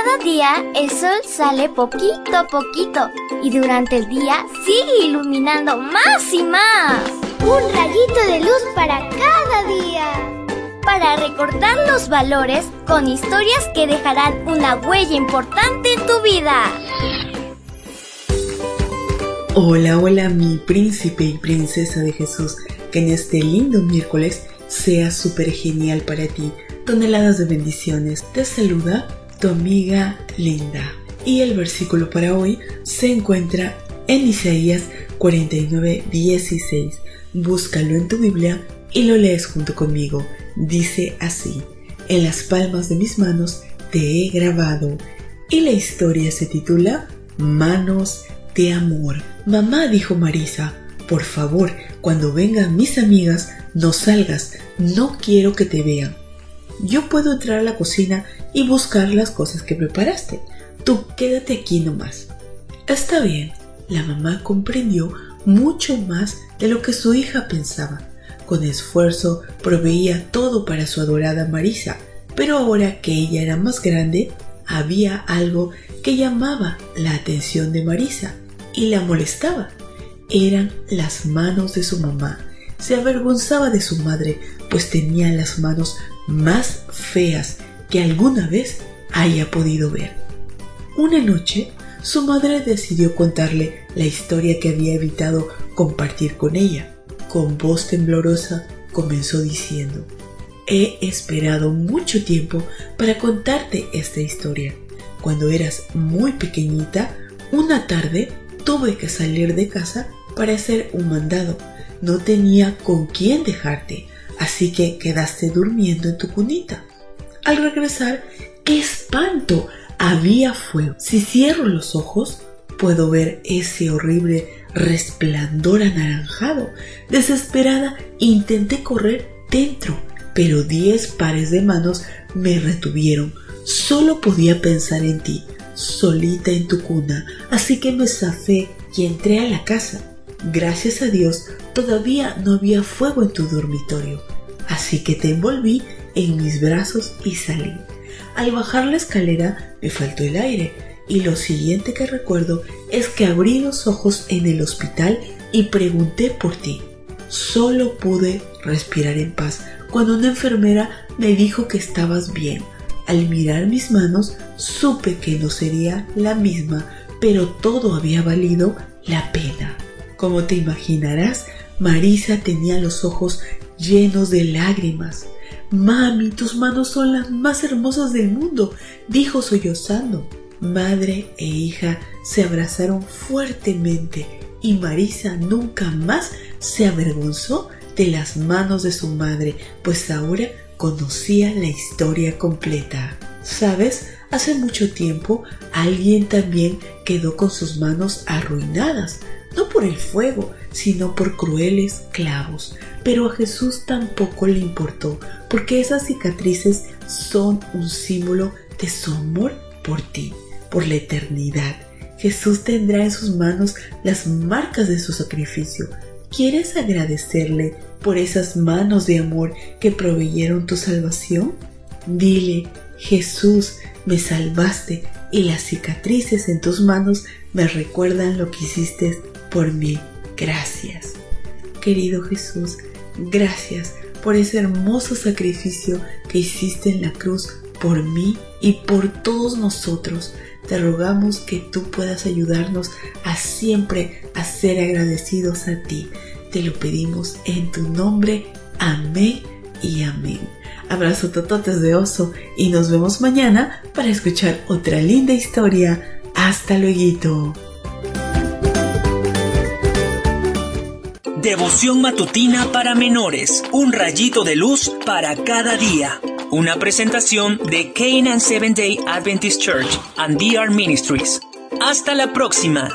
Cada día el sol sale poquito a poquito y durante el día sigue iluminando más y más. Un rayito de luz para cada día. Para recordar los valores con historias que dejarán una huella importante en tu vida. Hola, hola mi príncipe y princesa de Jesús, que en este lindo miércoles sea súper genial para ti. Toneladas de bendiciones. Te saluda tu amiga Linda. Y el versículo para hoy se encuentra en Isaías 49, 16. Búscalo en tu Biblia y lo lees junto conmigo. Dice así, en las palmas de mis manos te he grabado. Y la historia se titula Manos de Amor. Mamá, dijo Marisa, por favor, cuando vengan mis amigas, no salgas, no quiero que te vean. Yo puedo entrar a la cocina y buscar las cosas que preparaste. Tú quédate aquí nomás. Está bien. La mamá comprendió mucho más de lo que su hija pensaba. Con esfuerzo proveía todo para su adorada Marisa, pero ahora que ella era más grande, había algo que llamaba la atención de Marisa y la molestaba. Eran las manos de su mamá. Se avergonzaba de su madre, pues tenía las manos más feas que alguna vez haya podido ver. Una noche, su madre decidió contarle la historia que había evitado compartir con ella. Con voz temblorosa comenzó diciendo, He esperado mucho tiempo para contarte esta historia. Cuando eras muy pequeñita, una tarde tuve que salir de casa para hacer un mandado. No tenía con quién dejarte, así que quedaste durmiendo en tu cunita. Al regresar, ¡qué espanto! Había fuego. Si cierro los ojos, puedo ver ese horrible resplandor anaranjado. Desesperada, intenté correr dentro, pero diez pares de manos me retuvieron. Solo podía pensar en ti, solita en tu cuna, así que me zafé y entré a la casa. Gracias a Dios, todavía no había fuego en tu dormitorio, así que te envolví en mis brazos y salí. Al bajar la escalera me faltó el aire y lo siguiente que recuerdo es que abrí los ojos en el hospital y pregunté por ti. Solo pude respirar en paz cuando una enfermera me dijo que estabas bien. Al mirar mis manos supe que no sería la misma, pero todo había valido la pena. Como te imaginarás, Marisa tenía los ojos llenos de lágrimas. Mami, tus manos son las más hermosas del mundo, dijo sollozando. Madre e hija se abrazaron fuertemente y Marisa nunca más se avergonzó de las manos de su madre, pues ahora conocía la historia completa. ¿Sabes? Hace mucho tiempo alguien también quedó con sus manos arruinadas, no por el fuego, sino por crueles clavos. Pero a Jesús tampoco le importó, porque esas cicatrices son un símbolo de su amor por ti, por la eternidad. Jesús tendrá en sus manos las marcas de su sacrificio. ¿Quieres agradecerle por esas manos de amor que proveyeron tu salvación? Dile, Jesús, me salvaste y las cicatrices en tus manos me recuerdan lo que hiciste por mí. Gracias. Querido Jesús, gracias por ese hermoso sacrificio que hiciste en la cruz por mí y por todos nosotros. Te rogamos que tú puedas ayudarnos a siempre a ser agradecidos a ti. Te lo pedimos en tu nombre. Amén y amén. Abrazo tototes de oso y nos vemos mañana para escuchar otra linda historia. Hasta luego. Devoción matutina para menores. Un rayito de luz para cada día. Una presentación de Canaan Seventh Day Adventist Church and DR Ministries. Hasta la próxima.